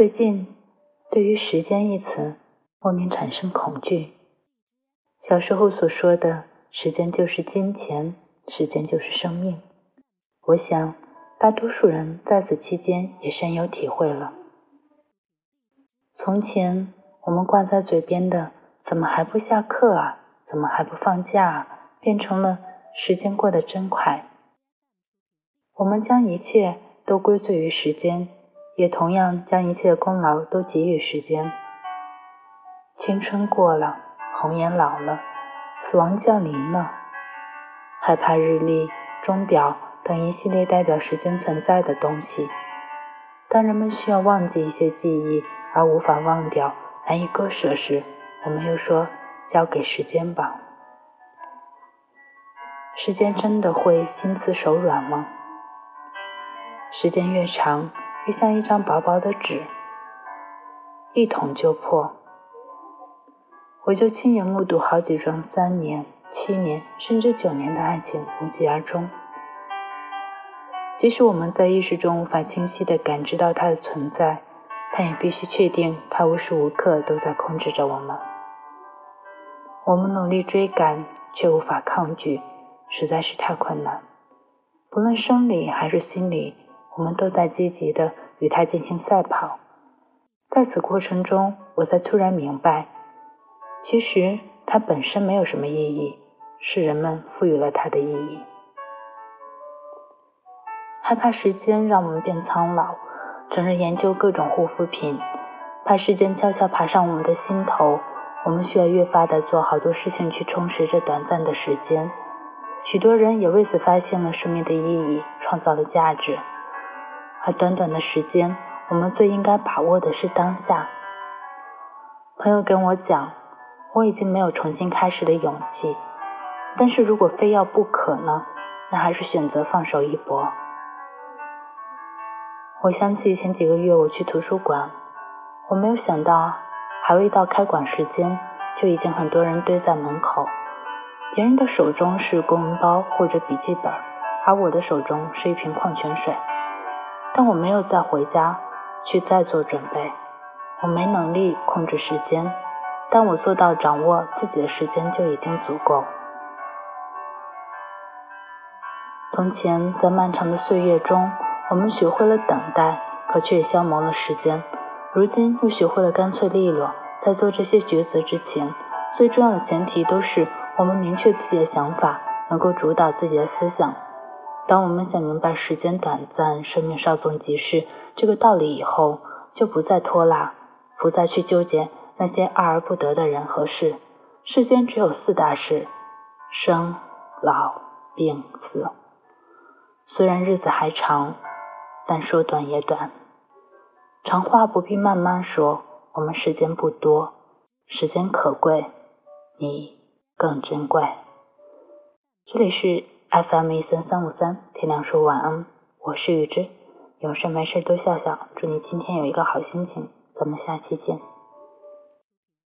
最近，对于“时间”一词，莫名产生恐惧。小时候所说的“时间就是金钱，时间就是生命”，我想大多数人在此期间也深有体会了。从前，我们挂在嘴边的“怎么还不下课啊？怎么还不放假啊？”变成了“时间过得真快”。我们将一切都归罪于时间。也同样将一切功劳都给予时间。青春过了，红颜老了，死亡降临了，害怕日历、钟表等一系列代表时间存在的东西。当人们需要忘记一些记忆而无法忘掉、难以割舍时，我们又说：“交给时间吧。”时间真的会心慈手软吗？时间越长。像一张薄薄的纸，一捅就破。我就亲眼目睹好几桩三年、七年甚至九年的爱情无疾而终。即使我们在意识中无法清晰地感知到它的存在，但也必须确定它无时无刻都在控制着我们。我们努力追赶，却无法抗拒，实在是太困难。不论生理还是心理。我们都在积极的与它进行赛跑，在此过程中，我才突然明白，其实它本身没有什么意义，是人们赋予了它的意义。害怕时间让我们变苍老，整日研究各种护肤品，怕时间悄悄爬上我们的心头，我们需要越发的做好多事情去充实这短暂的时间。许多人也为此发现了生命的意义，创造了价值。而短短的时间，我们最应该把握的是当下。朋友跟我讲，我已经没有重新开始的勇气，但是如果非要不可呢？那还是选择放手一搏。我想起前几个月我去图书馆，我没有想到，还未到开馆时间，就已经很多人堆在门口。别人的手中是公文包或者笔记本，而我的手中是一瓶矿泉水。但我没有再回家去再做准备，我没能力控制时间，但我做到掌握自己的时间就已经足够。从前，在漫长的岁月中，我们学会了等待，可却也消磨了时间；如今又学会了干脆利落。在做这些抉择之前，最重要的前提都是我们明确自己的想法，能够主导自己的思想。当我们想明白时间短暂，生命稍纵即逝这个道理以后，就不再拖拉，不再去纠结那些爱而不得的人和事。世间只有四大事：生、老、病、死。虽然日子还长，但说短也短。长话不必慢慢说，我们时间不多，时间可贵，你更珍贵。这里是。FM 一三三五三，天亮说晚安，我是雨之，有事没事多笑笑，祝你今天有一个好心情，咱们下期见。